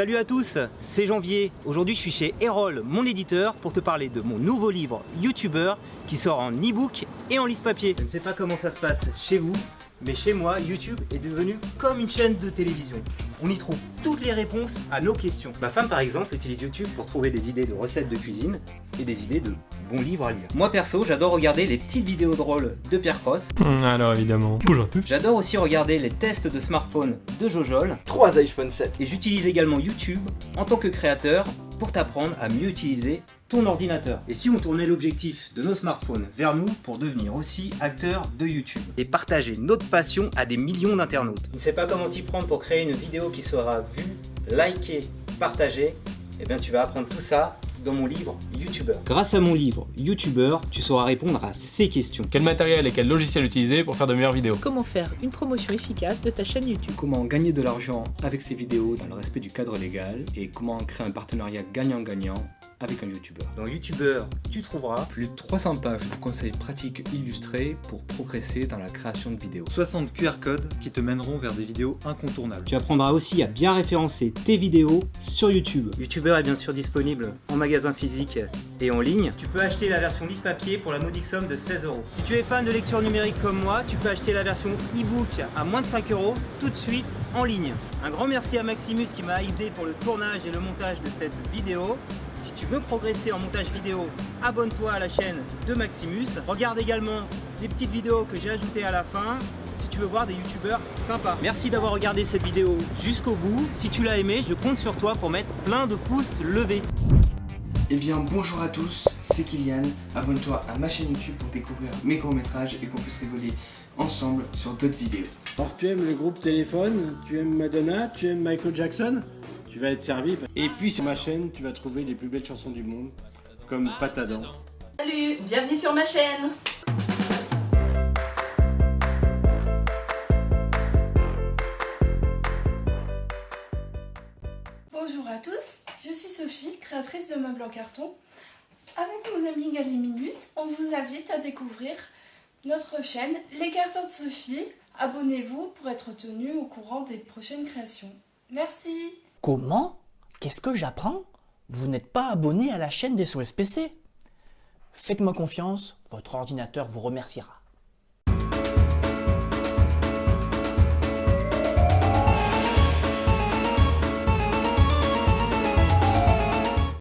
Salut à tous, c'est Janvier. Aujourd'hui, je suis chez Erol, mon éditeur, pour te parler de mon nouveau livre YouTuber qui sort en e-book et en livre papier. Je ne sais pas comment ça se passe chez vous, mais chez moi, YouTube est devenu comme une chaîne de télévision. On y trouve toutes les réponses à nos questions. Ma femme, par exemple, utilise YouTube pour trouver des idées de recettes de cuisine et des idées de bons livres à lire. Moi, perso, j'adore regarder les petites vidéos drôles de Pierre Cross. Hum, Alors évidemment. Bonjour à tous. J'adore aussi regarder les tests de smartphone de Jojol. 3 iPhone 7. Et j'utilise également YouTube en tant que créateur pour t'apprendre à mieux utiliser ton ordinateur. Et si on tournait l'objectif de nos smartphones vers nous pour devenir aussi acteurs de YouTube et partager notre passion à des millions d'internautes Tu ne sais pas comment t'y prendre pour créer une vidéo qui sera vue, likée, partagée Eh bien tu vas apprendre tout ça dans mon livre YouTuber. Grâce à mon livre YouTuber, tu sauras répondre à ces questions. Quel matériel et quel logiciel utiliser pour faire de meilleures vidéos? Comment faire une promotion efficace de ta chaîne YouTube? Comment gagner de l'argent avec ses vidéos dans le respect du cadre légal? Et comment créer un partenariat gagnant-gagnant avec un youtubeur. Dans YouTuber, tu trouveras Plus de 300 pages de conseils pratiques illustrés pour progresser dans la création de vidéos. 60 QR codes qui te mèneront vers des vidéos incontournables. Tu apprendras aussi à bien référencer tes vidéos sur YouTube. YouTuber est bien sûr disponible en magasin physique et en ligne. Tu peux acheter la version livre papier pour la modique somme de 16 euros. Si tu es fan de lecture numérique comme moi, tu peux acheter la version e-book à moins de 5 euros tout de suite en ligne. Un grand merci à Maximus qui m'a aidé pour le tournage et le montage de cette vidéo. Si tu veux progresser en montage vidéo, abonne-toi à la chaîne de Maximus. Regarde également les petites vidéos que j'ai ajoutées à la fin si tu veux voir des youtubeurs sympas. Merci d'avoir regardé cette vidéo jusqu'au bout. Si tu l'as aimé, je compte sur toi pour mettre plein de pouces levés. Eh bien bonjour à tous, c'est Kylian. Abonne-toi à ma chaîne YouTube pour découvrir mes courts-métrages et qu'on puisse rigoler ensemble sur d'autres vidéos. Alors tu aimes le groupe Téléphone, tu aimes Madonna, tu aimes Michael Jackson? Tu vas être servi. Et puis sur ma chaîne, tu vas trouver les plus belles chansons du monde, comme dents. Salut, bienvenue sur ma chaîne Bonjour à tous, je suis Sophie, créatrice de meubles en carton. Avec mon ami Galiminus, on vous invite à découvrir notre chaîne Les Cartons de Sophie. Abonnez-vous pour être tenu au courant des prochaines créations. Merci Comment? Qu'est-ce que j'apprends? Vous n'êtes pas abonné à la chaîne des SOSPC Faites-moi confiance, votre ordinateur vous remerciera.